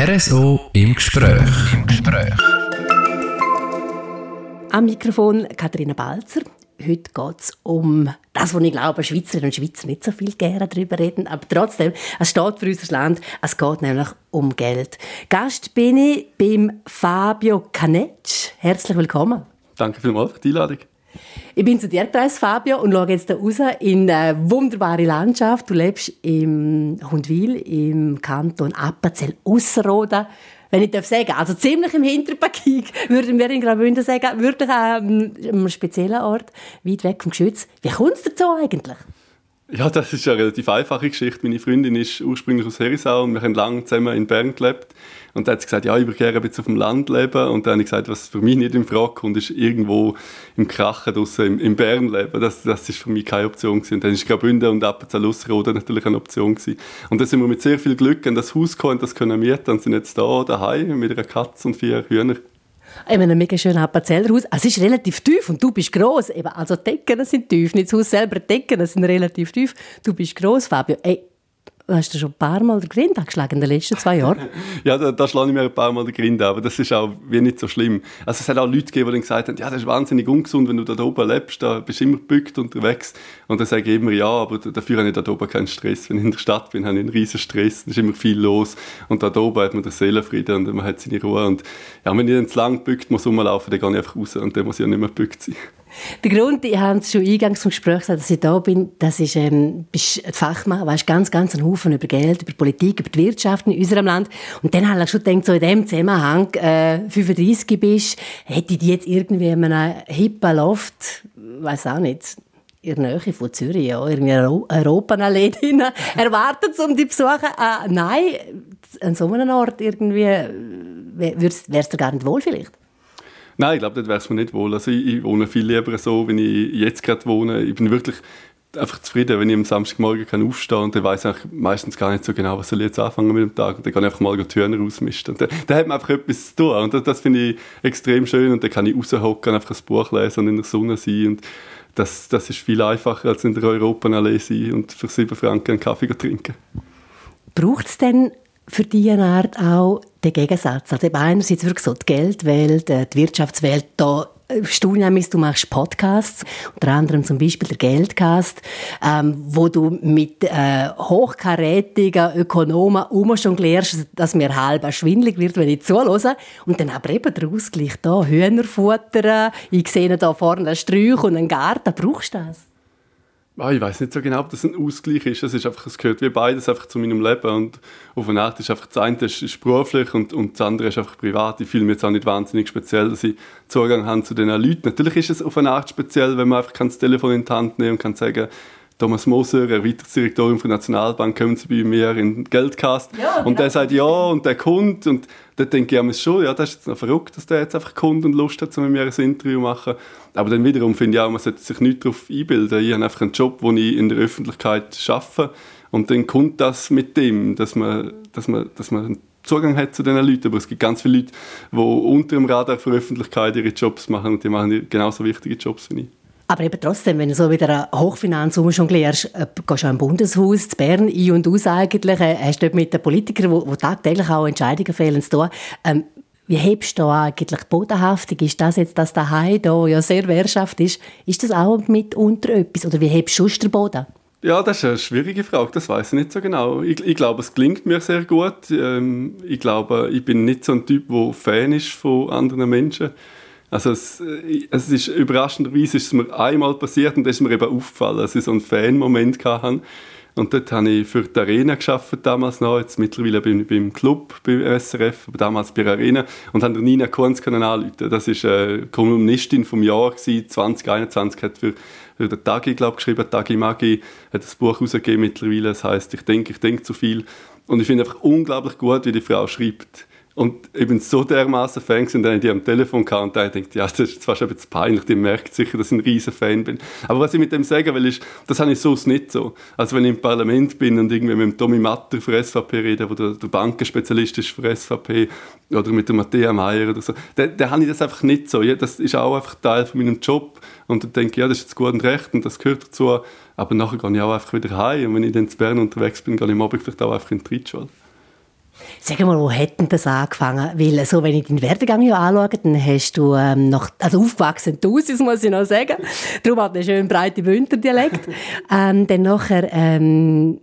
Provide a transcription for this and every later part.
RSO im Gespräch. Im Gespräch. Am Mikrofon Katharina Balzer. Heute geht es um das, was ich glaube, Schweizerinnen und Schweizer nicht so viel gerne darüber reden, aber trotzdem, es steht für unser Land, es geht nämlich um Geld. Gast bin ich beim Fabio Canetsch. Herzlich willkommen. Danke vielmals für die Einladung. Ich bin zu dir gereist, Fabio, und schaue jetzt raus in eine wunderbare Landschaft. Du lebst im Hundwil, im Kanton Appenzell Ausserrhoden. Wenn ich darf sagen, also ziemlich im Hinterpark würden wir in Graubünden sagen, wirklich an einem speziellen Ort, weit weg vom Geschütz. Wie kommt es dazu eigentlich? Ja, das ist eine relativ einfache Geschichte. Meine Freundin ist ursprünglich aus Herisau und wir haben lange zusammen in Bern gelebt. Und da hat sie gesagt, ja, ich würde gerne ein bisschen auf dem Land leben. Und dann habe ich gesagt, was für mich nicht in Frage kommt, ist irgendwo im Krachen draussen im, im Bern leben. Das, das ist für mich keine Option gewesen. Und dann ist Graubünden und Appenzell-Ausserrhoden natürlich eine Option gewesen. Und dann sind wir mit sehr viel Glück an das Haus gekommen, das können mieten und sind jetzt da, daheim, mit einer Katze und vier Hühnern. Ich meine, ein mega schönes Appenzellerhaus. Es ist relativ tief und du bist gross. Eben, also Decken sind tief, nicht das Haus selber, Decken sind relativ tief. Du bist gross, Fabio. Ey, hast du schon ein paar Mal den Grind angeschlagen in den letzten zwei Jahren? ja, da, da schlage ich mir ein paar Mal den Grind aber das ist auch wie nicht so schlimm. Also es hat auch Leute gegeben, die gesagt haben, ja, das ist wahnsinnig ungesund, wenn du da oben lebst, da bist du immer gebückt unterwegs. Und dann sage ich immer, ja, aber dafür habe ich da oben keinen Stress. Wenn ich in der Stadt bin, habe ich einen riesen Stress, da ist immer viel los. Und da oben hat man den Seelenfrieden und man hat seine Ruhe. Und ja, wenn ich dann zu lang gebückt muss rumlaufen, dann gehe ich einfach raus und dann muss ich ja nicht mehr gebückt sein. Der Grund, ich habe es schon eingangs zum Gespräch gesagt, dass ich da bin, das ist, ähm, bist ein Fachmann, weißt ganz, ganz einen Haufen über Geld, über Politik, über die Wirtschaft in unserem Land. Und dann habe ich schon gedacht, so in dem Zusammenhang, äh, 35 bist, hätte ich die jetzt irgendwie in einem hippen Loft, weiß auch nicht, in der Nähe von Zürich, ja, irgendwie Europaallee drin, erwartet, um die zu besuchen. Äh, nein, an so einem Ort irgendwie, äh, wärst du gar nicht wohl vielleicht? Nein, ich glaube, dort wäre es mir nicht wohl. Also ich, ich, wohne viel lieber so, wie ich jetzt gerade wohne. Ich bin wirklich einfach zufrieden, wenn ich am Samstagmorgen kann aufstehen und dann weiß ich meistens gar nicht so genau, was soll ich jetzt anfangen mit dem Tag. Und dann kann ich einfach mal die Hühner ausmisten. Und dann, dann hat man einfach etwas zu tun. Und das, das finde ich extrem schön. Und dann kann ich raushocken, einfach ein Buch lesen und in der Sonne sein. Und das, das ist viel einfacher, als in der Europaallee sein und für sieben Franken einen Kaffee trinken. Braucht es denn für diese Art auch den Gegensatz. Also einerseits wirklich so die Geldwelt, äh, die Wirtschaftswelt, da Studienmis, du machst Podcasts, unter anderem zum Beispiel der Geldcast, ähm, wo du mit äh, hochkarätigen Ökonomen immer schon lernst, dass mir halb schwindlig wird, wenn ich zuhöre. Und dann aber eben der Ausgleich da, Hühnerfutter, ich sehe da vorne einen Sträuch und einen Garten, brauchst du das? Oh, ich weiß nicht so genau, ob das ein Ausgleich ist. Es, ist einfach, es gehört wie beides einfach zu meinem Leben. Und auf eine Art ist einfach das eine ist, ist beruflich und, und das andere ist einfach privat. Ich fühle mich jetzt auch nicht wahnsinnig speziell, dass ich Zugang habe zu diesen Leuten. Natürlich ist es auf eine Art speziell, wenn man einfach das Telefon in die Hand nehmen und kann sagen, Thomas Moser, Erweiterungsdirektorin der Nationalbank, kommen Sie bei mir in den Geldcast. Ja, und der sagt ja und der kommt und dann denke ich mir schon, ja, das ist jetzt noch verrückt, dass der jetzt einfach kommt und Lust hat, mit mir ein Interview zu machen. Aber dann wiederum finde ich auch, man sollte sich nicht darauf einbilden. Ich habe einfach einen Job, wo ich in der Öffentlichkeit arbeite und dann kommt das mit dem, dass man, dass man, dass man Zugang hat zu diesen Leuten. Aber es gibt ganz viele Leute, die unter dem Radar für Öffentlichkeit ihre Jobs machen und die machen genauso wichtige Jobs wie ich. Aber eben trotzdem, wenn du so wieder eine Hochfinanz jonglierst, äh, gehst du im Bundeshaus zu Bern ein und aus eigentlich, äh, hast dort mit den Politikern, die tagtäglich auch Entscheidungen fehlen, zu tun. Ähm, wie hebst du da eigentlich bodenhaftig? Ist das jetzt das daheim, da ja sehr Wehrschaft ist, ist das auch mitunter etwas? Oder wie hebst du sonst den Boden? Ja, das ist eine schwierige Frage, das weiß ich nicht so genau. Ich, ich glaube, es klingt mir sehr gut. Ähm, ich glaube, ich bin nicht so ein Typ, der Fan ist von anderen Menschen. Also es, äh, es ist überraschenderweise ist es mir einmal passiert und da ist mir eben aufgefallen, dass ich so einen Fan-Moment hatte. Und dort habe ich für die Arena geschafft damals noch. Jetzt mittlerweile ich beim Club, beim SRF, aber damals bei der Arena. Und habe Nina Kunz anrufen Das ist eine Kolumnistin vom Jahr gewesen, 2021, hat für, für den Tagi, glaube geschrieben, Tagi Magi, hat das Buch herausgegeben mittlerweile. Das heißt, ich denke, ich denke zu viel. Und ich finde einfach unglaublich gut, wie die Frau schreibt. Und ich bin so dermaßen Fan gewesen, dann die am Telefon kam und denkt, ja, das ist zwar schon ein bisschen peinlich, die merkt sicher, dass ich ein riesen Fan bin. Aber was ich mit dem sagen will, ist, das habe ich so nicht so. Also wenn ich im Parlament bin und irgendwie mit dem Tommy Matter für SVP rede, wo der, der Bankenspezialist ist für SVP, oder mit dem Matthäa Meier oder so, dann, dann habe ich das einfach nicht so. Ja, das ist auch einfach Teil von meinem Job. Und dann denke ich, ja, das ist jetzt gut und recht und das gehört dazu. Aber nachher gehe ich auch einfach wieder heim. Und wenn ich dann zu Bern unterwegs bin, gehe ich am vielleicht auch einfach in die Reitschule. Sag mal, wo hat denn das angefangen? Weil, so, wenn ich deinen Werdegang hier anschaue, dann hast du ähm, noch, also aufgewachsen Tausis, muss ich noch sagen. Darum hat er schön breite Bündnerdialekt. ähm, dann nachher, ähm,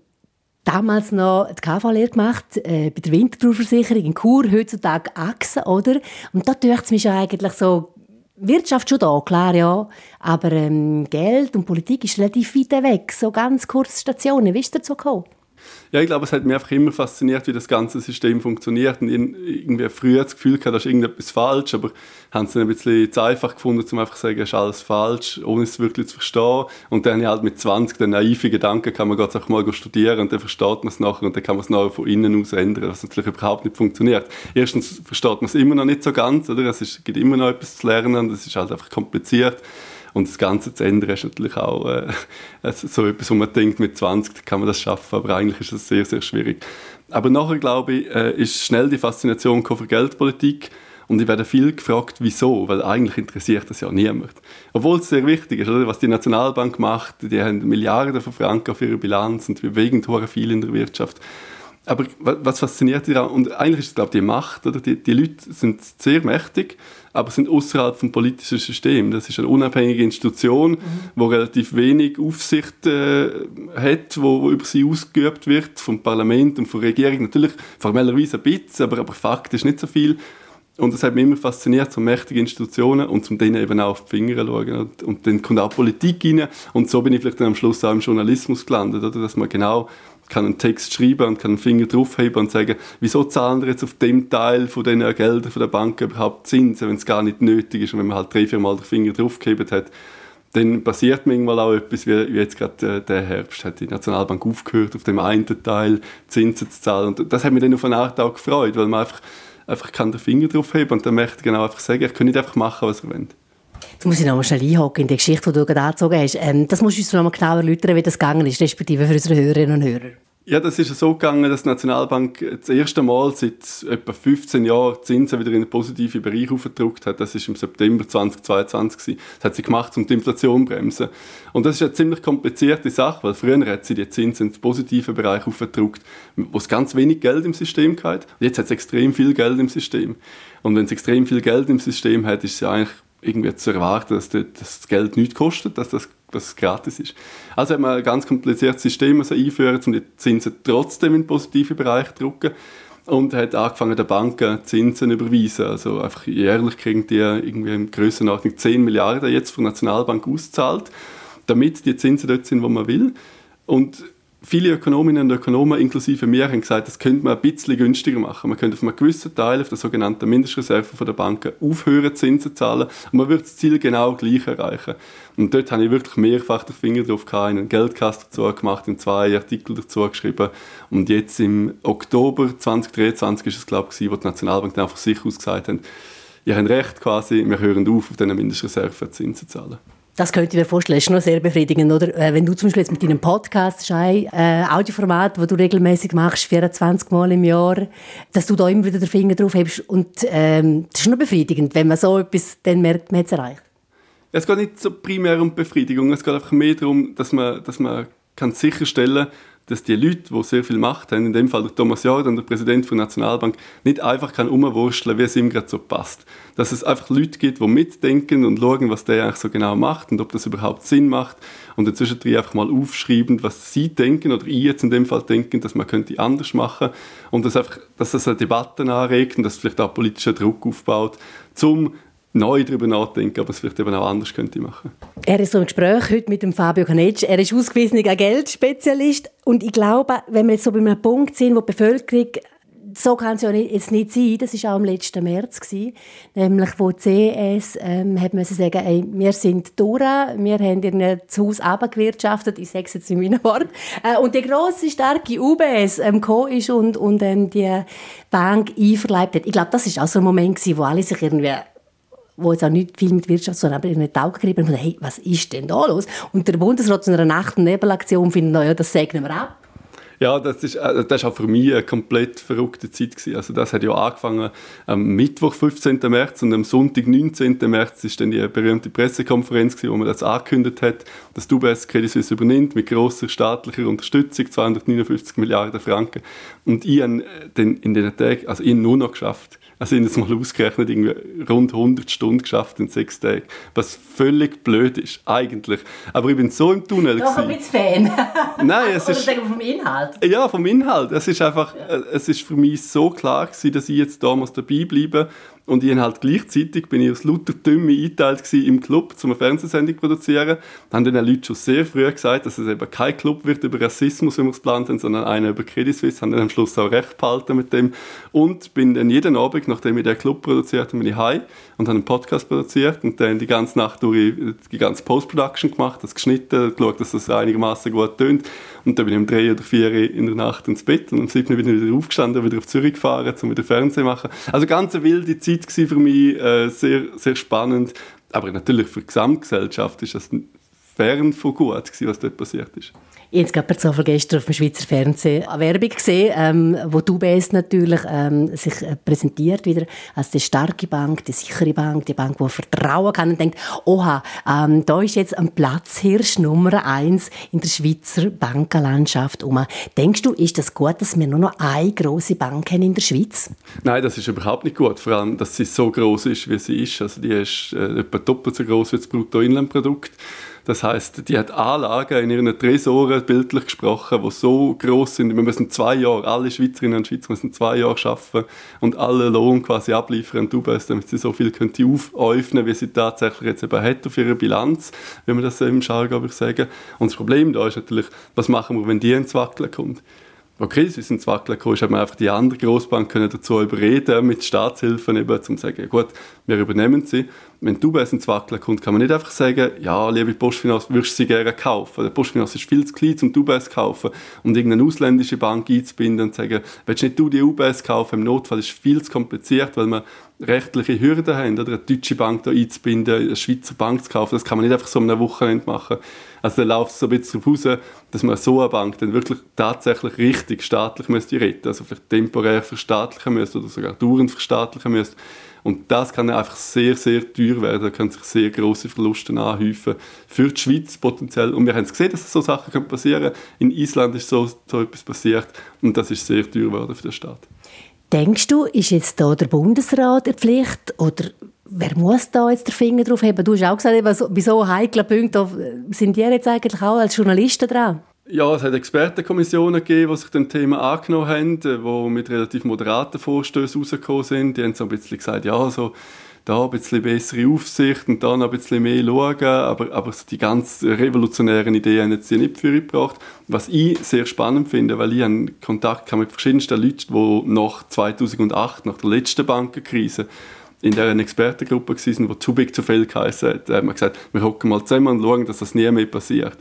damals noch die KV-Lehre gemacht, äh, bei der Winterthur-Versicherung in Chur, heutzutage Achsen, oder? Und da dürfte es mich eigentlich so, Wirtschaft schon da, klar, ja. Aber ähm, Geld und Politik ist relativ weit weg. So ganz kurze Stationen. Wie ist dazu gekommen? Ja, ich glaube, es hat mich einfach immer fasziniert, wie das ganze System funktioniert. Und irgendwie früher das Gefühl gehabt, da ist irgendetwas falsch, aber haben es dann ein bisschen zu einfach gefunden, um einfach zu sagen, es ist alles falsch, ohne es wirklich zu verstehen. Und dann halt mit 20 den naiven Gedanken, kann man Gott auch mal studieren und dann versteht man es nachher und dann kann man es nachher von innen aus ändern, was natürlich überhaupt nicht funktioniert. Erstens versteht man es immer noch nicht so ganz, oder? Es gibt immer noch etwas zu lernen und es ist halt einfach kompliziert. Und das Ganze zu ändern ist natürlich auch äh, so etwas, wo man denkt, mit 20 kann man das schaffen, aber eigentlich ist das sehr, sehr schwierig. Aber nachher, glaube ich, äh, ist schnell die Faszination für Geldpolitik und ich werde viel gefragt, wieso, weil eigentlich interessiert das ja niemand. Obwohl es sehr wichtig ist, oder? was die Nationalbank macht, die haben Milliarden von Franken auf ihrer Bilanz und bewegen viel in der Wirtschaft. Aber was fasziniert daran? Und eigentlich ist es, glaube ich, die Macht. Oder? Die, die Leute sind sehr mächtig, aber sind außerhalb vom politischen System. Das ist eine unabhängige Institution, mhm. wo relativ wenig Aufsicht äh, hat, wo, wo, über sie ausgeübt wird vom Parlament und von der Regierung. Natürlich formellerweise ein bisschen, aber, aber faktisch nicht so viel. Und das hat mich immer fasziniert, so mächtige Institutionen und zum denen eben auch auf die Finger schauen. Und, und dann kommt auch Politik rein. Und so bin ich vielleicht dann am Schluss auch im Journalismus gelandet, oder? dass man genau kann einen Text schreiben und kann einen Finger draufheben und sagen, wieso zahlen wir jetzt auf dem Teil von den Geldern von der Bank überhaupt Zinsen, wenn es gar nicht nötig ist und wenn man halt drei, vier Mal den Finger draufgehebt hat, dann passiert manchmal auch etwas, wie, jetzt gerade äh, der Herbst, hat die Nationalbank aufgehört, auf dem einen Teil Zinsen zu zahlen und das hat mich dann auf eine Art auch gefreut, weil man einfach, einfach kann den Finger draufheben und dann möchte ich genau einfach sagen, ich kann nicht einfach machen, was er will. Jetzt muss ich noch mal schnell einhaken in die Geschichte, die du gerade angezogen hast. Ähm, das musst du uns noch mal genauer erläutern, wie das gegangen ist, respektive für unsere Hörerinnen und Hörer. Ja, das ist so gegangen, dass die Nationalbank das erste Mal seit etwa 15 Jahren Zinsen wieder in den positiven Bereich aufgedrückt hat. Das ist im September 2022. Das hat sie gemacht, um die Inflation zu bremsen. Und das ist eine ziemlich komplizierte Sache, weil früher hat sie die Zinsen in den positiven Bereich aufgedrückt, wo es ganz wenig Geld im System gab. Jetzt hat es extrem viel Geld im System. Und wenn es extrem viel Geld im System hat, ist ja eigentlich irgendwie zu erwarten, dass das Geld nichts kostet, dass das, dass gratis ist. Also hat man ein ganz kompliziertes System also einführen, um die Zinsen trotzdem in den positiven Bereich zu drücken und hat angefangen, der Banken Zinsen zu überweisen. Also einfach jährlich kriegen die irgendwie in Grössenordnung 10 Milliarden jetzt von der Nationalbank auszahlt, damit die Zinsen dort sind, wo man will. Und viele Ökonominnen und Ökonomen, inklusive mir, haben gesagt, das könnte man ein bisschen günstiger machen. Man könnte auf einem gewissen Teil, auf der sogenannten Mindestreserve der Banken, aufhören, Zinsen zu zahlen und man wird das Ziel genau gleich erreichen. Und dort habe ich wirklich mehrfach den Finger drauf gehabt, einen Geldkasten dazu gemacht, in zwei Artikel dazu geschrieben. Und jetzt im Oktober 2023 ist es, glaube ich, wo die Nationalbank dann einfach sich aus gesagt hat, ihr habt recht quasi, wir hören auf, auf diese Mindestreserve Zinsen zu zahlen. Das könnte ich mir vorstellen, das ist noch sehr befriedigend, oder? Äh, wenn du zum Beispiel jetzt mit deinem Podcast, ein äh, Audioformat, das du regelmäßig machst, 24 Mal im Jahr, dass du da immer wieder den Finger drauf hebst und ähm, das ist noch befriedigend, wenn man so etwas dann merkt, man hat es erreicht. Es geht nicht so primär um Befriedigung, es geht einfach mehr darum, dass man, dass man kann sicherstellen kann, dass die Leute, die sehr viel Macht haben, in dem Fall der Thomas Jordan, der Präsident der Nationalbank, nicht einfach kann umwursteln, wie es ihm gerade so passt. Dass es einfach Leute gibt, die mitdenken und schauen, was der eigentlich so genau macht und ob das überhaupt Sinn macht und dazwischen einfach mal aufschreiben, was sie denken oder ich jetzt in dem Fall denken, dass man könnte anders machen und dass einfach, dass das eine Debatte anregt und dass vielleicht auch politischer Druck aufbaut, zum neu darüber nachdenken, aber es vielleicht eben auch anders könnte machen. Er ist so im Gespräch heute mit dem Fabio Canetsch. Er ist ausgewiesener Geldspezialist und ich glaube, wenn wir jetzt so bei einem Punkt sind, wo die Bevölkerung so kann es ja jetzt nicht sein. Das war auch im letzten März. Gewesen, nämlich, wo die CES ähm, hat man sagen, ey, wir sind durch, wir haben ihr Haus abgewirtschaftet, ich sage es jetzt in meinen Worten. Äh, und die grosse, starke UBS ähm, gekommen ist und, und ähm, die Bank einverleibt hat. Ich glaube, das war auch so ein Moment, gewesen, wo alle sich irgendwie wo jetzt auch nicht viel mit Wirtschaft, sondern aber in den Augen gerieben und hey, was ist denn da los? Und der Bundesrat zu einer Nacht- und Nebelaktion findet, naja, das segnen wir ab. Ja, das ist, äh, das ist auch für mich eine komplett verrückte Zeit gewesen. Also das hat ja angefangen am Mittwoch, 15. März und am Sonntag, 19. März ist dann die berühmte Pressekonferenz gewesen, wo man das angekündigt hat, dass UBS Credit Suisse übernimmt mit großer staatlicher Unterstützung, 259 Milliarden Franken. Und ich habe dann in den Tagen, also ich nur noch geschafft, also ich habe es mal ausgerechnet, irgendwie rund 100 Stunden geschafft in sechs Tagen. Was völlig blöd ist, eigentlich. Aber ich bin so im Tunnel. Doch, ein bisschen Fan. Nein, es Oder ist... vom Inhalt. Ja, vom Inhalt. Es ist einfach, äh, es ist für mich so klar gewesen, dass ich jetzt da muss dabei bleiben und ich halt gleichzeitig bin ich aus lauter Dümme eingeteilt im Club, um eine Fernsehsendung zu produzieren. Da haben dann Leute schon sehr früh gesagt, dass es eben kein Club wird über Rassismus, wie wir es geplant haben, sondern einer über Credit Suisse. Haben dann am Schluss auch recht behalten mit dem. Und bin dann jeden Abend, nachdem ich den Club produziert habe, bin ich heim und habe einen Podcast produziert und dann die ganze Nacht durch die ganze Post-Production gemacht, das geschnitten, geschaut, dass das einigermaßen gut tönt. Und dann bin ich um drei oder vier in der Nacht ins Bett und um sieben bin ich wieder aufgestanden, wieder auf Zürich gefahren, um wieder Fernsehen zu machen. Also ganz eine wilde Zeit gewesen für mich, äh, sehr, sehr spannend. Aber natürlich für die Gesamtgesellschaft ist das fern von gut gewesen, was dort passiert ist. Ich habe gerade per Zufall gestern auf dem Schweizer Fernsehen eine Werbung gesehen, ähm, wo die UBS natürlich ähm, sich äh, präsentiert wieder als die starke Bank, die sichere Bank, die Bank, die Vertrauen kann und denkt, oha, ähm, da ist jetzt ein Platzhirsch Nummer eins in der Schweizer Bankenlandschaft. Um. Denkst du, ist das gut, dass wir nur noch eine große Bank haben in der Schweiz? Nein, das ist überhaupt nicht gut. Vor allem, dass sie so groß ist, wie sie ist. Also die ist äh, etwa doppelt so groß wie das Bruttoinlandprodukt. Das heißt, die hat Anlagen in ihren Tresoren, bildlich gesprochen, die so groß sind. Wir müssen zwei Jahre, alle Schweizerinnen und Schweizer müssen zwei Jahre arbeiten und alle Lohn quasi abliefern UBS, damit sie so viel könnte aufäufnen, wie sie tatsächlich jetzt eben hat auf ihrer Bilanz, wie man das im Jargon sagen. Und das Problem da ist natürlich, was machen wir, wenn die ins Wackeln kommt? Okay, sie sind zwar gekommen, hat man einfach die anderen Großbanken dazu überreden, mit Staatshilfen eben, um zu sagen, ja gut, wir übernehmen sie. Wenn du bei ins Wackeln kommt, kann man nicht einfach sagen, ja, liebe Postfinanz, würdest du sie gerne kaufen? Der Postfinanz ist viel zu klein, um die UBS zu kaufen und irgendeine ausländische Bank einzubinden und zu sagen, willst nicht du die UBS kaufen? Im Notfall ist es viel zu kompliziert, weil man rechtliche Hürden haben, oder eine deutsche Bank da einzubinden, eine Schweizer Bank zu kaufen, das kann man nicht einfach so um eine Wochenende machen. Also da läuft es so ein bisschen darauf raus, dass man so eine Bank dann wirklich tatsächlich richtig staatlich müsste retten, also vielleicht temporär verstaatlichen müsste oder sogar dauernd verstaatlichen müsste. Und das kann einfach sehr, sehr teuer werden. Da können sich sehr große Verluste anhäufen für die Schweiz potenziell. Und wir haben es gesehen, dass so Sachen passieren können. In Island ist so, so etwas passiert und das ist sehr teuer geworden für den Staat. Denkst du, ist jetzt da der Bundesrat in Pflicht oder wer muss da jetzt den Finger drauf haben? Du hast auch gesagt, bei so heiklen Punkten sind die jetzt eigentlich auch als Journalisten dran? Ja, es hat Expertenkommissionen gegeben, die sich dem Thema angenommen haben, die mit relativ moderaten Vorstößen rausgekommen sind. Die haben so ein bisschen gesagt, ja, so da ein bisschen bessere Aufsicht und da noch ein bisschen mehr schauen, aber, aber die ganz revolutionären Ideen haben jetzt nicht für gebracht. Was ich sehr spannend finde, weil ich einen Kontakt mit verschiedensten Leuten, die nach 2008, nach der letzten Bankenkrise, in dieser Expertengruppe waren, die «Too Big to Fail» geheißen hat. Da wir gesagt, wir hocken mal zusammen und schauen, dass das nie mehr passiert.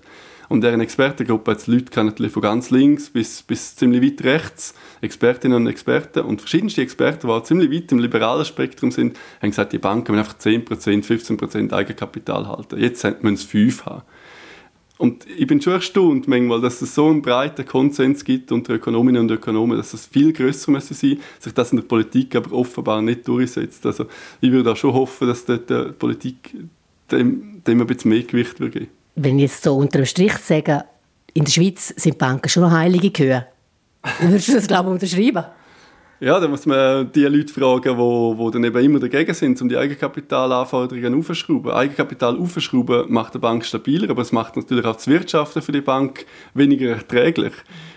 Und deren Expertengruppe hat Leute kennen, von ganz links bis, bis ziemlich weit rechts, Expertinnen und Experten. Und verschiedenste Experten, die auch ziemlich weit im liberalen Spektrum sind, haben gesagt, die Banken müssen einfach 10%, 15% Eigenkapital halten. Jetzt müssen sie 5 haben. Und ich bin schon erstaunt manchmal, dass es so einen breiten Konsens gibt unter Ökonominnen und Ökonomen, dass es viel grösser müsste sein, sich das in der Politik aber offenbar nicht durchsetzt. Also ich würde auch schon hoffen, dass dort die Politik dem, dem ein bisschen mehr Gewicht würde geben wenn ich jetzt so unter dem Strich sage, in der Schweiz sind Banken schon noch heilige Kühe, würdest du das, glaube ich, unterschreiben? Ja, da muss man die Leute fragen, die, die dann eben immer dagegen sind, um die Eigenkapitalanforderungen aufzuschrauben. Eigenkapital aufzuschrauben macht eine Bank stabiler, aber es macht natürlich auch das Wirtschaften für die Bank weniger erträglich.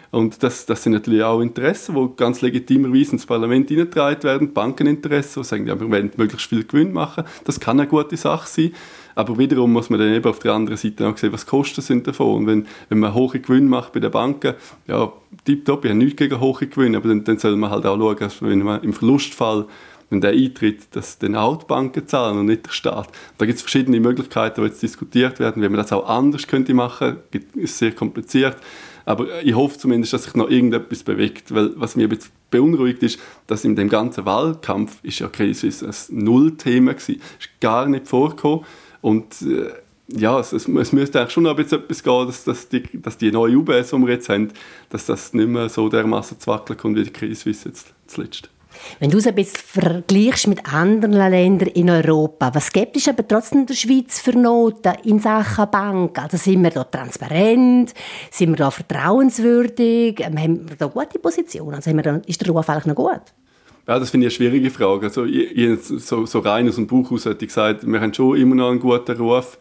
Und das, das sind natürlich auch Interessen, die ganz legitimerweise ins Parlament hineingetragen werden, Bankeninteressen, die sagen, ja, wir wollen möglichst viel Gewinn machen. Das kann eine gute Sache sein. Aber wiederum muss man dann eben auf der anderen Seite auch sehen, was Kosten sind davon. Und wenn, wenn man hohe Gewinne macht bei den Banken, ja, tipptopp, ich habe nichts gegen hohe Gewinne, aber dann, dann soll man halt auch schauen, dass wenn man im Verlustfall wenn der eintritt, dass dann auch die Banken zahlen und nicht der Staat. Da gibt es verschiedene Möglichkeiten, die jetzt diskutiert werden. Wenn man das auch anders könnte machen, ist sehr kompliziert. Aber ich hoffe zumindest, dass sich noch irgendetwas bewegt, weil was mich ein bisschen beunruhigt ist, dass in dem ganzen Wahlkampf ist ja Suisse ein Nullthema gewesen. Ist gar nicht vorgekommen. Und äh, ja, es, es, es müsste eigentlich schon ein etwas gehen, dass, dass, die, dass die neue UBS, die wir jetzt haben, dass das nicht mehr so dermaßen zu wackeln kommt wie die Credit jetzt zuletzt. Wenn du es ein bisschen vergleichst mit anderen Ländern in Europa, was gibt es aber trotzdem der Schweiz für Noten in Sachen Bank? Also sind wir da transparent? Sind wir da vertrauenswürdig? Ähm, haben wir da gute Position? Also ist der Ruf eigentlich noch gut? Ja, das finde ich eine schwierige Frage. Also, ich, so, so rein aus dem Buch aus hätte ich gesagt, wir haben schon immer noch einen guten Ruf.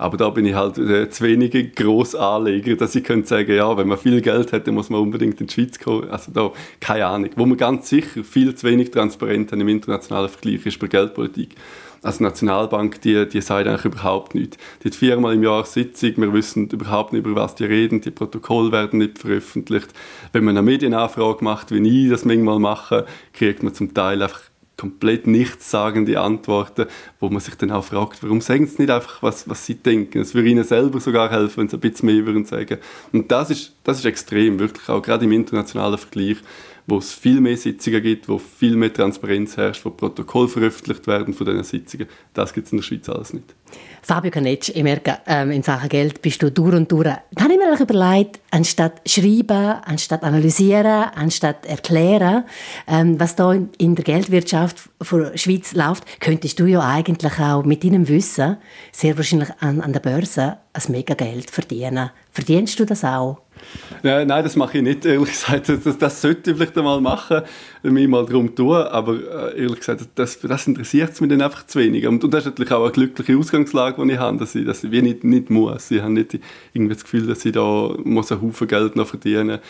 Aber da bin ich halt äh, zu wenig Grossanleger, dass ich könnte sagen, ja, wenn man viel Geld dann muss man unbedingt in die Schweiz kommen. Also da, keine Ahnung. Wo wir ganz sicher viel zu wenig transparent haben im internationalen Vergleich, ist bei Geldpolitik. Also Nationalbank, die, die sagt eigentlich überhaupt nichts. Die hat viermal im Jahr Sitzung, wir wissen überhaupt nicht, über was die reden, die Protokolle werden nicht veröffentlicht. Wenn man eine Medienanfrage macht, wie ich das manchmal mache, kriegt man zum Teil einfach komplett nichtssagende Antworten, wo man sich dann auch fragt, warum sagen sie nicht einfach, was, was sie denken. Es würde ihnen selber sogar helfen, wenn sie ein bisschen mehr würden sagen. Und das ist, das ist extrem, wirklich auch gerade im internationalen Vergleich, wo es viel mehr Sitzungen gibt, wo viel mehr Transparenz herrscht, wo Protokoll veröffentlicht werden von diesen Sitzungen. Das gibt es in der Schweiz alles nicht. Fabio Canetsch, ich merke, ähm, in Sachen Geld bist du durch und durch. Da habe ich mir überlegt, anstatt schreiben, anstatt analysieren, anstatt erklären, ähm, was da in der Geldwirtschaft der Schweiz läuft, könntest du ja eigentlich auch mit deinem Wissen sehr wahrscheinlich an, an der Börse ein mega Geld verdienen. Verdienst du das auch? Nein, nein, das mache ich nicht, ehrlich gesagt. Das, das sollte ich vielleicht einmal machen, mich mal darum tun, aber äh, ehrlich gesagt, das, das interessiert mich dann einfach zu wenig. Und das ist natürlich auch eine glückliche Ausgangslage, die ich habe, dass ich, dass ich wie nicht, nicht muss. Ich habe nicht irgendwie das Gefühl, dass ich da muss einen Haufen Geld noch verdienen muss.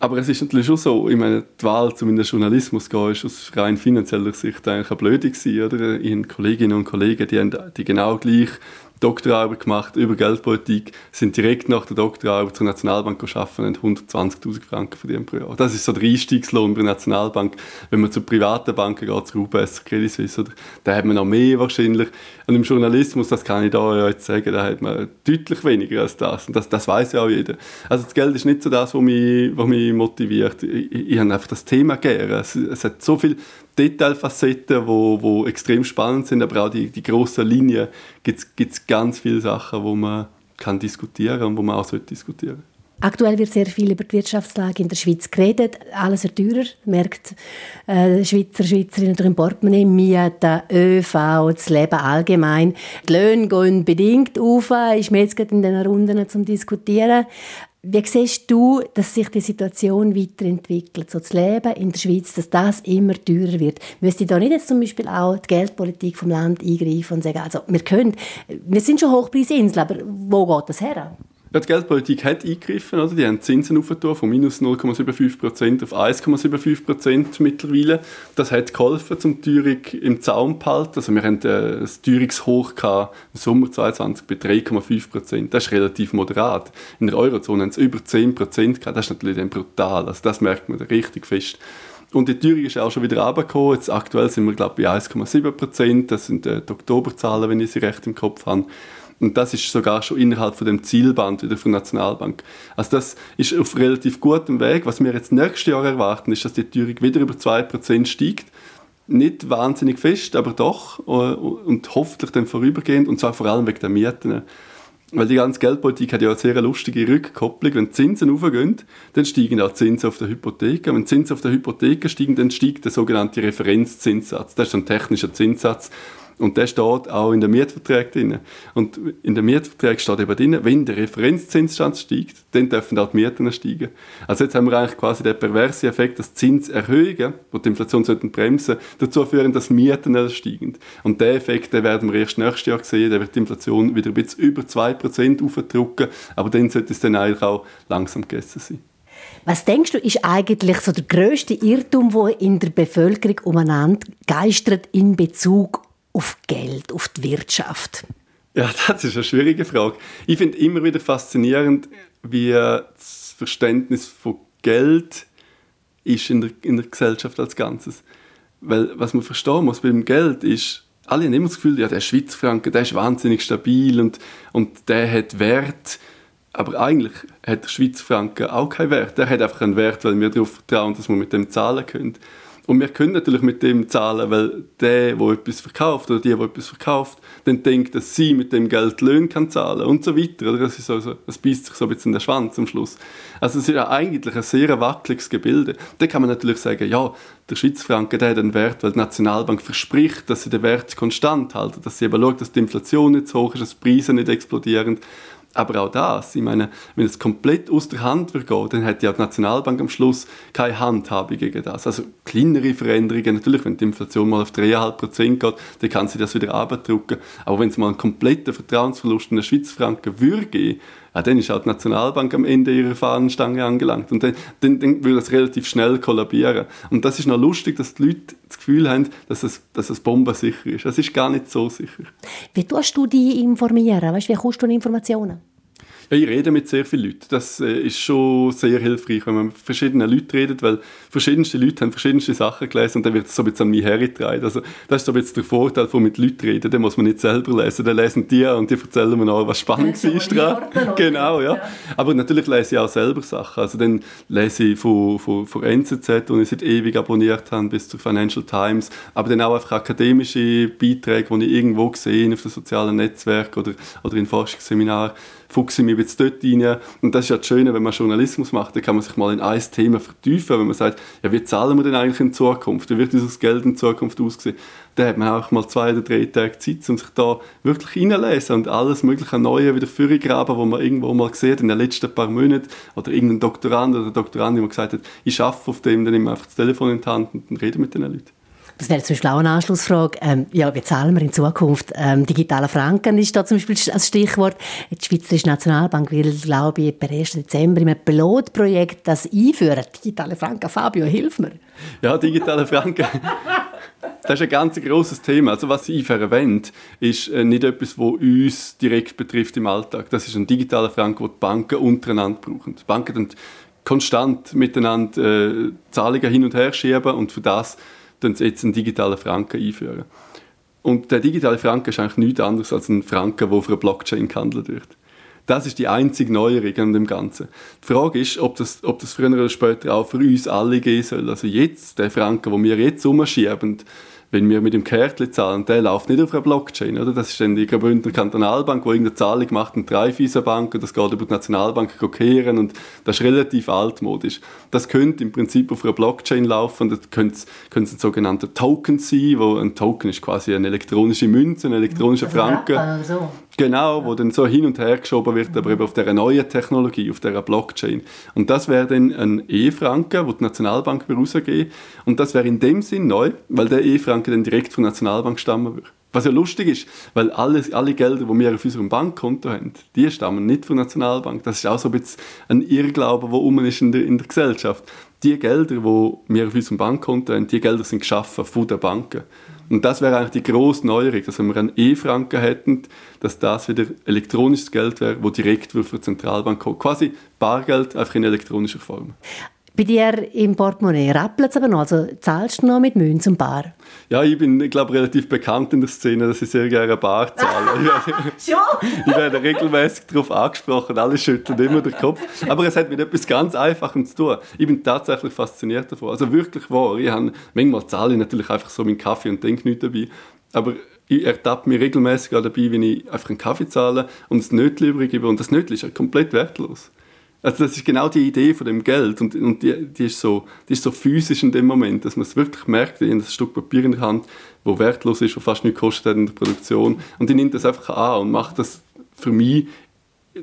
Aber es ist natürlich schon so, ich meine, die Wahl zum in den Journalismus gehen, ist aus rein finanzieller Sicht eigentlich eine blöde gewesen, oder? Ich habe Kolleginnen und Kollegen, die haben die genau gleich Doktorarbeit gemacht über Geldpolitik, sind direkt nach der Doktorarbeit zur Nationalbank geschaffen und 120.000 Franken verdient pro Jahr. Das ist so der Einstiegslohn bei der Nationalbank. Wenn man zu privaten Banken geht, zu UBS, Credit Suisse, oder, da hat man noch mehr wahrscheinlich. Und im Journalismus, das kann ich da jetzt sagen, da hat man deutlich weniger als das. Und das, das weiß ja auch jeder. Also das Geld ist nicht so das, was mich, was mich motiviert. Ich, ich, ich habe einfach das Thema gerne. Es, es hat so viel Detailfacetten, wo, wo extrem spannend sind, aber auch die, die grossen Linien gibt es ganz viele Sachen, wo man kann diskutieren und wo man auch sollte diskutieren Aktuell wird sehr viel über die Wirtschaftslage in der Schweiz geredet. Alles wird teurer, merkt äh, Schweizer, Schweizerinnen durch im Portemonnaie, Mieten, ÖV, das Leben allgemein. Die Löhne gehen bedingt auf, ist mir jetzt gerade in den Runden zum Diskutieren. Wie siehst du, dass sich die Situation weiterentwickelt, so das Leben in der Schweiz, dass das immer teurer wird? Müsste da nicht jetzt zum Beispiel auch die Geldpolitik vom Land eingreifen und sagen, also wir können, wir sind schon Hochpreisinsel, aber wo geht das her? Ja, die Geldpolitik hat eingegriffen, oder? Die haben Zinsen aufgetan von minus 0,75% auf 1,75% mittlerweile. Das hat geholfen, um die Teuerung im Zaum zu behalten. Also wir hatten äh, ein Teuerungshoch im Sommer 2022 bei 3,5%. Das ist relativ moderat. In der Eurozone haben es über 10% gehabt. Das ist natürlich dann brutal. Also das merkt man richtig fest. Und die Teuerung ist auch schon wieder runtergekommen. Jetzt aktuell sind wir, glaube ich, bei 1,7%. Das sind äh, die Oktoberzahlen, wenn ich sie recht im Kopf habe. Und das ist sogar schon innerhalb von dem Zielband wieder von der Nationalbank. Also das ist auf relativ gutem Weg. Was wir jetzt nächstes Jahr erwarten, ist, dass die Teuerung wieder über 2% steigt. Nicht wahnsinnig fest, aber doch. Äh, und hoffentlich dann vorübergehend. Und zwar vor allem wegen der Mieten. Weil die ganze Geldpolitik hat ja eine sehr lustige Rückkopplung. Wenn die Zinsen aufgehen, dann steigen auch die Zinsen auf der Hypothek. Wenn die Zinsen auf der Hypothek steigen, dann steigt der sogenannte Referenzzinssatz. Das ist ein technischer Zinssatz, und der steht auch in den Mietverträgen drin. Und in den Mietverträgen steht eben drin, wenn der Referenzzinsstand steigt, dann dürfen auch die Mieten steigen. Also jetzt haben wir eigentlich quasi den perversen Effekt, dass Zinserhöhungen, die die Inflation sollten bremsen, dazu führen, dass Mieten steigen. Und der Effekt, den werden wir erst nächstes Jahr sehen, der wird die Inflation wieder ein bisschen über 2% aufdrücken, aber dann sollte es dann eigentlich auch langsam gegessen sein. Was denkst du, ist eigentlich so der größte Irrtum, der in der Bevölkerung umeinander geistert in Bezug auf Geld, auf die Wirtschaft? Ja, das ist eine schwierige Frage. Ich finde immer wieder faszinierend, wie das Verständnis von Geld ist in der, in der Gesellschaft als Ganzes. Weil was man verstehen muss beim Geld ist, alle haben immer das Gefühl, ja, der Schweizer Franken, der ist wahnsinnig stabil und, und der hat Wert. Aber eigentlich hat der Schweizer Franken auch keinen Wert. Der hat einfach einen Wert, weil wir darauf vertrauen, dass wir mit dem zahlen können. Und wir können natürlich mit dem zahlen, weil der, der etwas verkauft oder die, der etwas verkauft, dann denkt, dass sie mit dem Geld Löhne kann zahlen und so weiter. Das, ist also, das beißt sich so ein bisschen in den Schwanz am Schluss. Also es ist ja eigentlich ein sehr wackeliges Gebilde. Da kann man natürlich sagen, ja, der Schweizfranken der hat einen Wert, weil die Nationalbank verspricht, dass sie den Wert konstant halten, dass sie eben schaut, dass die Inflation nicht zu hoch ist, dass die Preise nicht explodieren. Aber auch das, ich meine, wenn es komplett aus der Hand gehen, dann hat ja die Nationalbank am Schluss keine Handhabe gegen das. Also kleinere Veränderungen, natürlich, wenn die Inflation mal auf 3,5% geht, dann kann sie das wieder abdrücken. Aber wenn es mal einen kompletten Vertrauensverlust in den Schweizfranken würde geben, ja, dann ist auch die Nationalbank am Ende ihrer Fahnenstange angelangt. Und dann, dann, dann würde es relativ schnell kollabieren. Und das ist noch lustig, dass die Leute das Gefühl haben, dass es, dass es bombensicher ist. Es ist gar nicht so sicher. Wie tust du dich informieren? Weißt, wie kommst du an Informationen? Ja, ich rede mit sehr vielen Leuten. Das äh, ist schon sehr hilfreich, wenn man mit verschiedenen Leuten redet, weil verschiedenste Leute haben verschiedenste Sachen gelesen und dann wird es so ein bisschen an mich hergetragen. Also das ist so ein bisschen der Vorteil von mit Leuten reden, dann muss man nicht selber lesen, dann lesen die und die erzählen mir noch, was spannend ist dran. Genau, ja. ja. Aber natürlich lese ich auch selber Sachen. Also dann lese ich von, von, von NZZ, wo ich seit ewig abonniert habe, bis zu Financial Times, aber dann auch einfach akademische Beiträge, die ich irgendwo gesehen auf den sozialen Netzwerken oder, oder in Forschungsseminaren fuchse ich mich jetzt dort rein. Und das ist ja das Schöne, wenn man Journalismus macht, dann kann man sich mal in ein Thema vertiefen, wenn man sagt, ja, wie zahlen wir denn eigentlich in Zukunft? Wie wird dieses Geld in Zukunft aussehen? Dann hat man auch mal zwei oder drei Tage Zeit, um sich da wirklich hineinlesen und alles mögliche Neue wieder vorgraben, wo man irgendwo mal sieht in den letzten paar Monaten oder irgendein Doktorand oder Doktorandin, der gesagt hat, ich arbeite auf dem, dann nehme ich einfach das Telefon in die Hand und rede mit den Leuten. Das wäre zum Beispiel auch eine Anschlussfrage. Ähm, ja, wie zahlen wir in Zukunft? Ähm, digitale Franken ist da zum Beispiel als Stichwort. Die Schweizerische Nationalbank will, glaube ich, per 1. Dezember in einem Pilotprojekt das einführen. Digitale Franken, Fabio, hilf mir. Ja, digitale Franken. Das ist ein ganz grosses Thema. Also was ich verwende, ist äh, nicht etwas, das uns direkt betrifft im Alltag. Das ist ein digitaler Franken, den die Banken untereinander brauchen. Die Banken dann konstant miteinander äh, Zahlungen hin und her schieben und für das dann jetzt einen digitalen Franken einführen. Und der digitale Franken ist eigentlich nichts anderes als ein Franken, der auf einer Blockchain gehandelt wird. Das ist die einzige Neuerung an dem Ganzen. Die Frage ist, ob das, ob das früher oder später auch für uns alle gehen soll. Also jetzt, der Franken, den wir jetzt umschieben, wenn wir mit dem Kärtchen zahlen, der läuft nicht auf einer Blockchain, oder? Das ist dann die Graubündner Kantonalbank, die irgendeine Zahlung macht, eine Dreifeisenbank, und das geht über die Nationalbank kehren und das ist relativ altmodisch. Das könnte im Prinzip auf einer Blockchain laufen, das könnte, könnte ein sogenannter Token sein, wo ein Token ist quasi eine elektronische Münze, ein elektronischer also Franken. Also. Genau, wo dann so hin und her geschoben wird, aber eben auf der neuen Technologie, auf der Blockchain. Und das wäre dann ein E-Franken, wo die Nationalbank rausgeben Und das wäre in dem Sinn neu, weil der E-Franken dann direkt von der Nationalbank stammen würde. Was ja lustig ist, weil alle, alle Gelder, die wir auf unserem Bankkonto haben, die stammen nicht von der Nationalbank. Das ist auch so ein bisschen ein Irrglaube, der um ist in der, in der Gesellschaft. Die Gelder, die wir auf unserem Bankkonto haben, die Gelder sind geschaffen von den Banken. Und das wäre eigentlich die grosse Neuerung, dass wenn wir einen E-Franken hätten, dass das wieder elektronisches Geld wäre, wo direkt für die Zentralbank kommt. Quasi Bargeld, einfach in elektronischer Form. Bei dir im Portemonnaie rappelt es aber noch, also zahlst du noch mit Münz und Bar? Ja, ich bin, ich glaube, relativ bekannt in der Szene, dass ich sehr gerne Bar zahle. Schon? ich werde regelmäßig darauf angesprochen, alle schütteln immer den Kopf. Aber es hat mit etwas ganz Einfachem zu tun. Ich bin tatsächlich fasziniert davon. Also wirklich wahr. Ich habe, manchmal zahle ich natürlich einfach so meinen Kaffee und denke nicht dabei. Aber ich ertappe mich regelmäßig dabei, wenn ich einfach einen Kaffee zahle und das Nötchen übrig gebe. Und das Nötchen ist ja komplett wertlos. Also das ist genau die Idee von dem Geld und, und die, die, ist so, die ist so physisch in dem Moment, dass man es wirklich merkt, in das Stück Papier in der Hand, wo wertlos ist, wo fast nichts kostet in der Produktion und ich nehme das einfach an und mache das für mich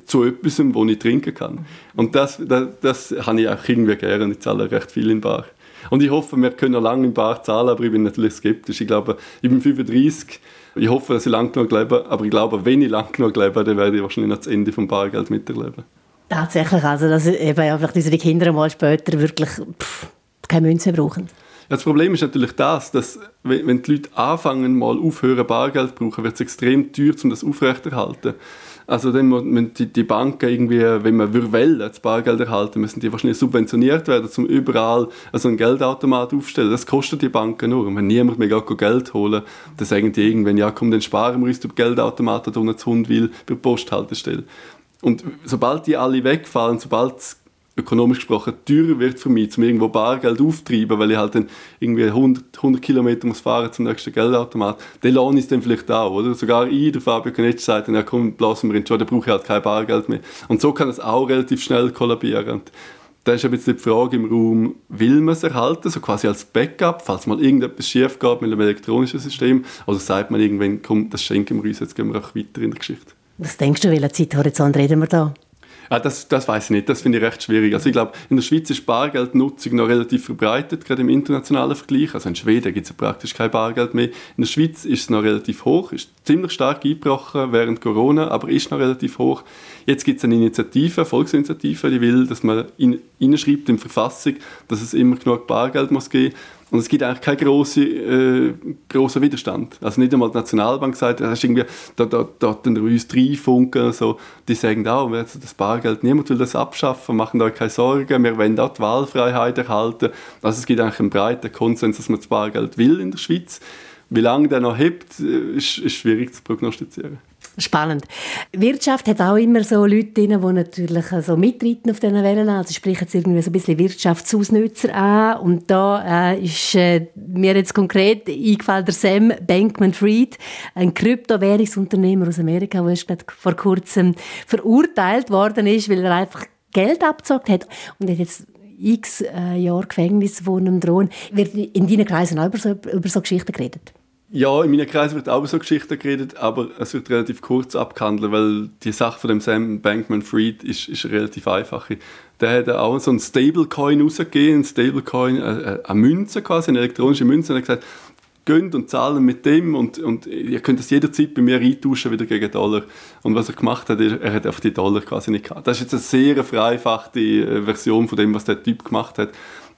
zu etwas, wo ich trinken kann. Und das, das, das habe ich auch irgendwie gerne, ich zahle recht viel in Bar. Und ich hoffe, wir können lange in Bar zahlen, aber ich bin natürlich skeptisch. Ich glaube, ich bin 35, ich hoffe, dass ich lang genug lebe, aber ich glaube, wenn ich lang genug lebe, dann werde ich wahrscheinlich noch das Ende vom Bargeld miterleben. Tatsächlich, also dass eben vielleicht unsere Kinder mal später wirklich pff, keine Münze brauchen. Ja, das Problem ist natürlich das, dass wenn die Leute anfangen, mal aufhören, Bargeld zu brauchen, wird es extrem teuer, um das aufrechterhalten. Also dann müssen die, die Banken irgendwie, wenn man will, das Bargeld erhalten, müssen die wahrscheinlich subventioniert werden, um überall also einen Geldautomat aufzustellen. Das kostet die Banken nur. Und wenn niemand mehr Geld holen dann sagen die irgendwann, ja komm, dann sparen wir uns den Geldautomaten da zu Hund will, bei der Posthaltestelle. Und sobald die alle wegfallen, sobald es ökonomisch gesprochen teurer wird für mich, um irgendwo Bargeld aufzutreiben, weil ich halt dann irgendwie 100, 100 Kilometer muss fahren zum nächsten Geldautomat, dann lohnt es dann vielleicht auch, oder? Sogar ich, der Fabio Konetsch, sagt dann, ja komm, blasen wir ihn schon, dann brauche ich halt kein Bargeld mehr. Und so kann es auch relativ schnell kollabieren. Und da ist ein bisschen die Frage im Raum, will man es erhalten, so quasi als Backup, falls mal irgendetwas schief geht mit einem elektronischen System, oder sagt man irgendwann, komm, das schenken wir uns, jetzt gehen wir auch weiter in der Geschichte. Was denkst du, welcher Zeithorizont reden wir da? Ah, das, das weiß ich nicht, das finde ich recht schwierig. Also ich glaube, in der Schweiz ist Bargeldnutzung noch relativ verbreitet, gerade im internationalen Vergleich. Also in Schweden gibt es ja praktisch kein Bargeld mehr. In der Schweiz ist es noch relativ hoch, ist ziemlich stark eingebrochen während Corona, aber ist noch relativ hoch. Jetzt gibt es eine Initiative, eine Volksinitiative, die will, dass man in, in in Verfassung, dass es immer genug Bargeld muss geben und es gibt eigentlich keinen grossen, äh, grossen Widerstand. Also nicht einmal die Nationalbank sagt, da hast irgendwie, da, da, da uns drei Funken, so, die sagen auch, das Bargeld, niemand will das abschaffen, machen euch keine Sorgen, wir wollen auch die Wahlfreiheit erhalten. Also es gibt eigentlich einen breiten Konsens, dass man das Bargeld will in der Schweiz. Wie lange der noch hebt, äh, ist, ist schwierig zu prognostizieren. Spannend. Wirtschaft hat auch immer so Leute drin, die natürlich so mitreiten auf diesen Wellen. Also sprechen jetzt irgendwie so ein bisschen Wirtschaftsausnützer an. Und da äh, ist äh, mir jetzt konkret eingefallen der Sam Bankman-Fried, ein Kryptowährungsunternehmer aus Amerika, der vor kurzem verurteilt worden ist, weil er einfach Geld abgezockt hat und hat jetzt x äh, Jahre Gefängnis von einem drohen. Wird in deinen Kreisen auch über so, über so Geschichten geredet? Ja, in meinen Kreisen wird auch über so Geschichten geredet, aber es wird relativ kurz abgehandelt, weil die Sache von dem Sam Bankman-Fried ist, ist relativ einfach. Der hat auch so einen Stablecoin rausgegeben, ein Stablecoin, eine, äh, äh, eine Münze quasi, eine elektronische Münze, und er hat gesagt, gönnt und zahlen mit dem und, und ihr könnt das jederzeit bei mir eintauschen wieder gegen Dollar. Und was er gemacht hat, er hat einfach die Dollar quasi nicht gehabt. Das ist jetzt eine sehr vereinfachte äh, Version von dem, was der Typ gemacht hat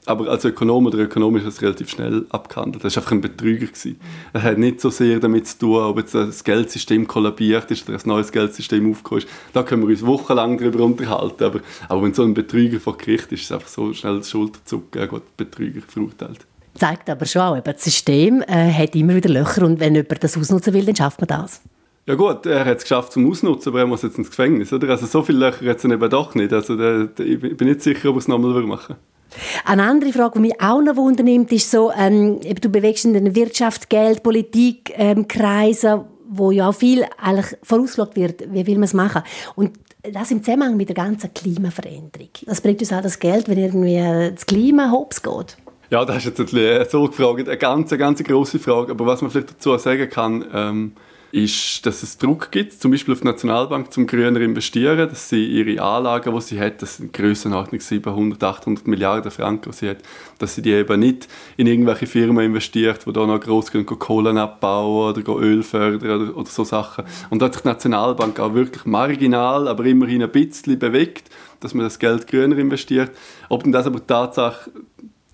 aber als Ökonom oder Ökonom ist es relativ schnell abgehandelt. Das war einfach ein Betrüger. Gewesen. Er hat nicht so sehr damit zu tun, ob jetzt das Geldsystem kollabiert ist oder ein neues Geldsystem aufgekommen ist. Da können wir uns wochenlang darüber unterhalten. Aber, aber wenn so ein Betrüger vor Gericht ist, ist es einfach so schnell das Schulterzucken, er wird Betrüger verurteilt. Zeigt aber schon auch, das System äh, hat immer wieder Löcher und wenn jemand das ausnutzen will, dann schafft man das. Ja gut, er hat es geschafft zum Ausnutzen, aber er muss jetzt ins Gefängnis, oder? Also so viele Löcher hat es eben doch nicht. Also der, der, ich bin nicht sicher, ob er es nochmal machen würde. Eine andere Frage, die mich auch noch wundernimmt, ist so, ähm, du bewegst in den Wirtschaft, Geld, Politik, ähm, Kreisen, wo ja auch viel eigentlich vorausgeschaut wird, wie will man es machen. Und das im Zusammenhang mit der ganzen Klimaveränderung. Das bringt uns auch das Geld, wenn irgendwie das Klima hops geht. Ja, das ist jetzt so gefragt, eine ganz, ganz grosse Frage. Aber was man vielleicht dazu sagen kann, ähm, ist, dass es Druck gibt, zum Beispiel auf die Nationalbank zum grüner investieren, dass sie ihre Anlagen, die sie hat, das sind Grössenordnung 700, 800 Milliarden Franken, die sie hat, dass sie die eben nicht in irgendwelche Firmen investiert, die da noch gross gehen, Kohlen abbauen oder Öl fördern oder, oder so Sachen. Und da hat sich die Nationalbank auch wirklich marginal, aber immerhin ein bisschen bewegt, dass man das Geld grüner investiert. Ob denn das aber Tatsache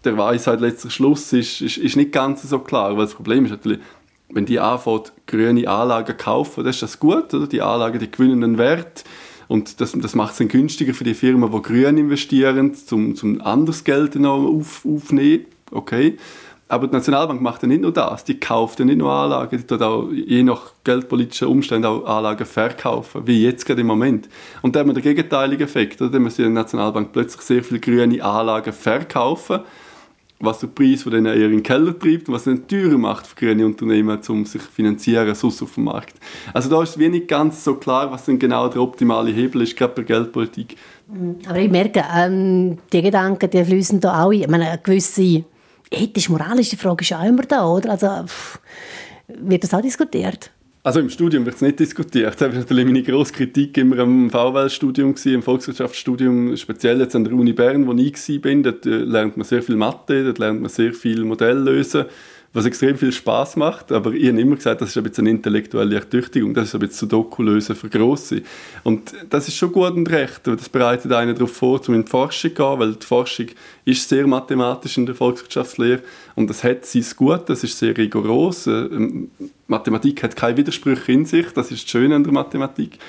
der Weisheit letzter Schluss ist, ist, ist nicht ganz so klar, weil das Problem ist natürlich, wenn die anfängt, grüne Anlagen kaufen, das ist das gut, oder? Die Anlagen, die gewinnen einen Wert und das, das macht es dann günstiger für die Firmen, die grün investieren, zum, zum anderes Geld noch auf, aufnehmen, okay. Aber die Nationalbank macht ja nicht nur das, die kauft ja nicht nur Anlagen, die tut auch je nach geldpolitischen Umständen auch Anlagen verkaufen, wie jetzt gerade im Moment. Und da haben wir den gegenteiligen Effekt, oder? Da muss die Nationalbank plötzlich sehr viele grüne Anlagen verkaufen was der Preis von denen eher in den Keller treibt und was es teurer macht für grüne Unternehmen, um sich finanzieren, sonst auf dem Markt. Also da ist wenig ganz so klar, was denn genau der optimale Hebel ist, gerade bei Geldpolitik. Mhm. Aber ich merke, ähm, die Gedanken, die fließen da auch ein. Ich meine, eine gewisse ethisch-moralische Frage ist auch immer da, oder? Also pff, wird das auch diskutiert? Also im Studium wird es nicht diskutiert. Das war natürlich meine grosse Kritik immer am VWL-Studium, im Volkswirtschaftsstudium, speziell jetzt an der Uni Bern, wo ich war. Dort äh, lernt man sehr viel Mathe, dort lernt man sehr viel Modelllösen was extrem viel Spaß macht, aber ich habe immer gesagt, das ist ein bisschen eine intellektuelle Ertüchtigung, das ist ein bisschen Doku lösen für Grosse. Und das ist schon gut und recht, das bereitet einen darauf vor, um in die Forschung zu gehen, weil die Forschung ist sehr mathematisch in der Volkswirtschaftslehre und das hat sein Gut, das ist sehr rigoros. Ähm, Mathematik hat keine Widersprüche in sich, das ist das Schöne an der Mathematik.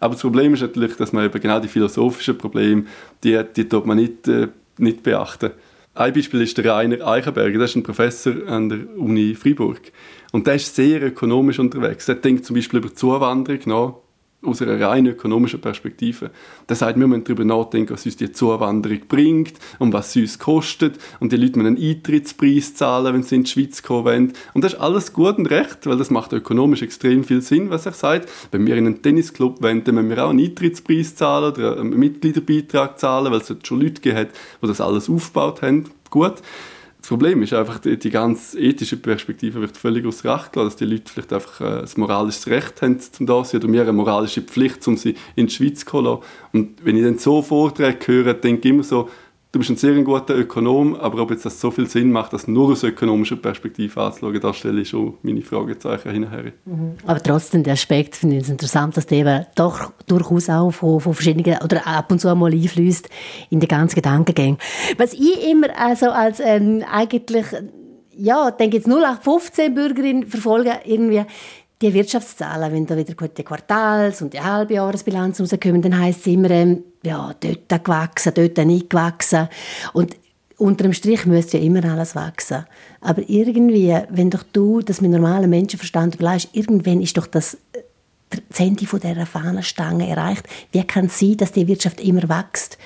Aber das Problem ist natürlich, dass man eben genau die philosophischen Probleme, die, die tut man nicht, äh, nicht beachten. Ein Beispiel ist der Rainer Eichenberger, der ist ein Professor an der Uni Freiburg. Und der ist sehr ökonomisch unterwegs. Er denkt zum Beispiel über Zuwanderung nach. Aus einer rein ökonomischen Perspektive. Das heißt, wir müssen darüber nachdenken, was uns die Zuwanderung bringt und was sie uns kostet und die Leute müssen einen Eintrittspreis zahlen, wenn sie in die Schweiz kommen wollen. Und das ist alles gut und recht, weil das macht ökonomisch extrem viel Sinn, was er sagt. Wenn wir in einen Tennisclub wollen, dann müssen wir auch einen Eintrittspreis zahlen oder einen Mitgliederbeitrag zahlen, weil es schon Leute gegeben hat, die das alles aufgebaut haben. Gut. Das Problem ist einfach, die, die ganze ethische Perspektive wird völlig aus Recht gelassen, dass die Leute vielleicht einfach äh, ein moralisches Recht haben, zum da sein, oder mir eine moralische Pflicht, um sie in die Schweiz zu holen. Und wenn ich dann so Vorträge höre, denke ich immer so, du bist ein sehr guter Ökonom, aber ob jetzt das so viel Sinn macht, das nur aus ökonomischer Perspektive anzuschauen, da stelle ich schon meine Fragezeichen hinterher. Mhm. Aber trotzdem, der Aspekt finde ich es interessant, dass der eben doch durchaus auch von, von verschiedenen, oder ab und zu einmal einfließt in die ganzen Gedankengänge. Was ich immer also als ähm, eigentlich, ja, denke jetzt 0815 Bürgerin verfolge, irgendwie, die Wirtschaftszahlen, wenn da wieder die Quartals- und die Halbjahresbilanz rauskommen, dann heisst es immer, ähm, ja, dort gewachsen, dort nicht gewachsen. Und unter dem Strich müsste ja immer alles wachsen. Aber irgendwie, wenn doch du das mit normalem Menschenverstand überlegst, irgendwann ist doch das äh, Zenti von dieser Fahnenstange erreicht. Wie kann es sein, dass die Wirtschaft immer wächst?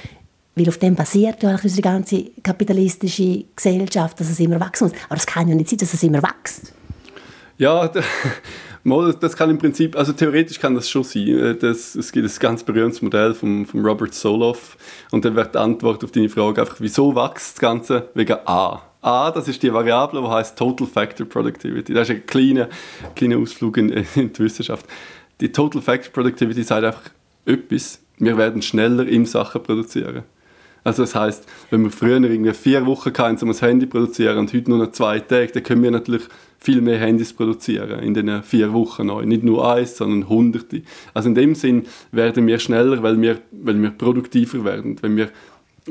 Weil auf dem basiert ja unsere ganze kapitalistische Gesellschaft, dass es immer wachsen muss. Aber es kann ja nicht sein, dass es immer wächst. Ja, das kann im Prinzip, also theoretisch kann das schon sein. Äh, das, es gibt ein ganz berühmtes Modell von, von Robert Soloff und dann wird die Antwort auf deine Frage einfach, wieso wächst das Ganze? Wegen A. A, das ist die Variable, die heißt Total Factor Productivity. Das ist ein kleiner, kleiner Ausflug in, in die Wissenschaft. Die Total Factor Productivity sagt einfach etwas, wir werden schneller im Sachen produzieren. Also das heißt, wenn wir früher irgendwie vier Wochen hatten, um ein Handy zu produzieren und heute nur noch zwei Tage, dann können wir natürlich viel mehr Handys produzieren in den vier Wochen neu. Nicht nur eins, sondern hunderte. Also in dem Sinn werden wir schneller, weil wir, weil wir produktiver werden. Wenn wir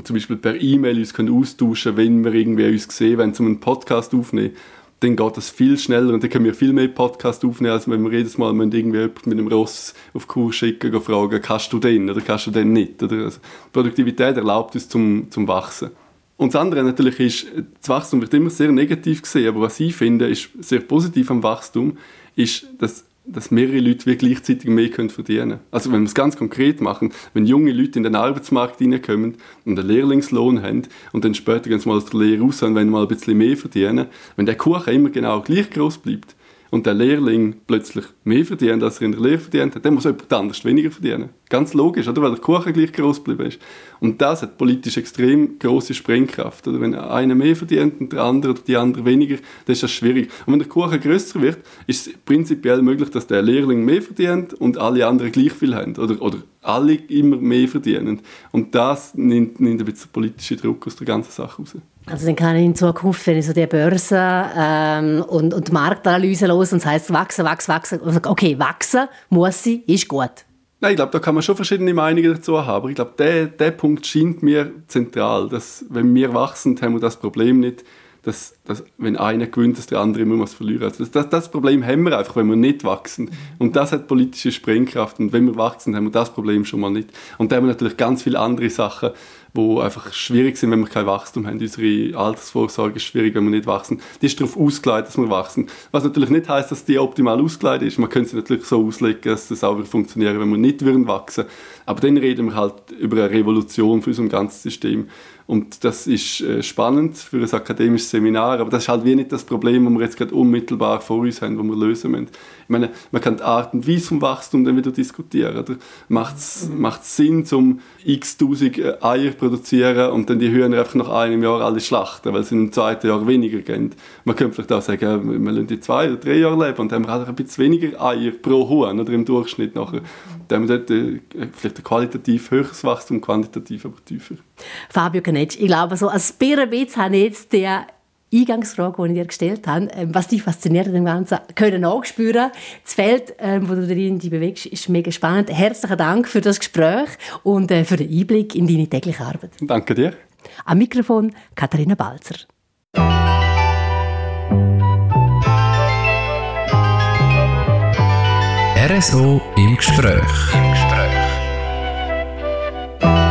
zum Beispiel per E-Mail uns können austauschen wenn wir irgendwie uns sehen, wenn wir einen Podcast aufnehmen, dann geht das viel schneller und dann können wir viel mehr Podcast aufnehmen, als wenn wir jedes Mal irgendwie mit einem Ross auf Kurs schicken und fragen, kannst du den oder kannst du den nicht. Oder? Also Produktivität erlaubt uns zum, zum Wachsen. Und das andere natürlich ist, das Wachstum wird immer sehr negativ gesehen, aber was ich finde, ist sehr positiv am Wachstum, ist, dass, dass mehrere Leute wie gleichzeitig mehr können verdienen Also wenn wir es ganz konkret machen, wenn junge Leute in den Arbeitsmarkt reinkommen und einen Lehrlingslohn haben und dann später sie mal aus der Lehre raus und wenn mal ein bisschen mehr verdienen, wenn der Kuchen immer genau gleich groß bleibt, und der Lehrling plötzlich mehr verdient, als er in der Lehre verdient hat, dann muss jemand anders weniger verdienen. Ganz logisch, oder? Weil der Kuchen gleich groß geblieben ist. Und das hat politisch extrem große Sprengkraft. Oder? Wenn einer mehr verdient und der andere oder die andere weniger, dann ist das schwierig. Und wenn der Kuchen größer wird, ist es prinzipiell möglich, dass der Lehrling mehr verdient und alle anderen gleich viel haben. Oder, oder alle immer mehr verdienen. Und das nimmt, nimmt ein bisschen politische Druck aus der ganzen Sache raus. Also dann kann ich in Zukunft, wenn ich so die Börse ähm, und, und Marktanalyse los und es heisst wachsen, wachsen, wachsen, okay, wachsen muss sie, ist gut. Nein, ich glaube, da kann man schon verschiedene Meinungen dazu haben. Aber ich glaube, der, der Punkt scheint mir zentral, dass wenn wir wachsen, haben wir das Problem nicht, dass, dass wenn einer gewinnt, dass der andere immer was verliert. Also das, das, das, Problem haben wir einfach, wenn wir nicht wachsen. Und das hat politische Sprengkraft. Und wenn wir wachsen, haben wir das Problem schon mal nicht. Und da haben wir natürlich ganz viele andere Sachen, wo einfach schwierig sind, wenn wir kein Wachstum haben. Unsere Altersvorsorge ist schwierig, wenn wir nicht wachsen. Die ist darauf ausgeleitet, dass wir wachsen. Was natürlich nicht heißt, dass die optimal ausgeleitet ist. Man könnte sie natürlich so auslegen, dass das auch funktionieren wenn wir nicht würden wachsen. Aber dann reden wir halt über eine Revolution für unser ganzes System. Und das ist äh, spannend für ein akademisches Seminar, aber das ist halt wie nicht das Problem, das wir jetzt gerade unmittelbar vor uns haben, das wir lösen müssen. Ich meine, man kann die Art und Weise vom Wachstum dann wieder diskutieren. Macht es mhm. Sinn, um x tausend äh, Eier zu produzieren und dann die Hühner einfach nach einem Jahr alle schlachten, weil sie im zweiten Jahr weniger gehen? Man könnte vielleicht auch sagen, wir lassen die zwei oder drei Jahre leben und dann haben wir halt ein bisschen weniger Eier pro Huhn oder im Durchschnitt nachher. Dann haben wir dort äh, vielleicht qualitativ höheres Wachstum, quantitativ aber tiefer. Fabio Canetsch, ich glaube, so ein Birrenwitz habe ich jetzt der Eingangsfrage, die ich dir gestellt habe, ähm, was dich fasziniert an dem Ganzen, können nachspüren. Das Feld, ähm, wo du darin dich bewegst, ist mega spannend. Herzlichen Dank für das Gespräch und äh, für den Einblick in deine tägliche Arbeit. Danke dir. Am Mikrofon Katharina Balzer. RSO im Gespräch. Bye.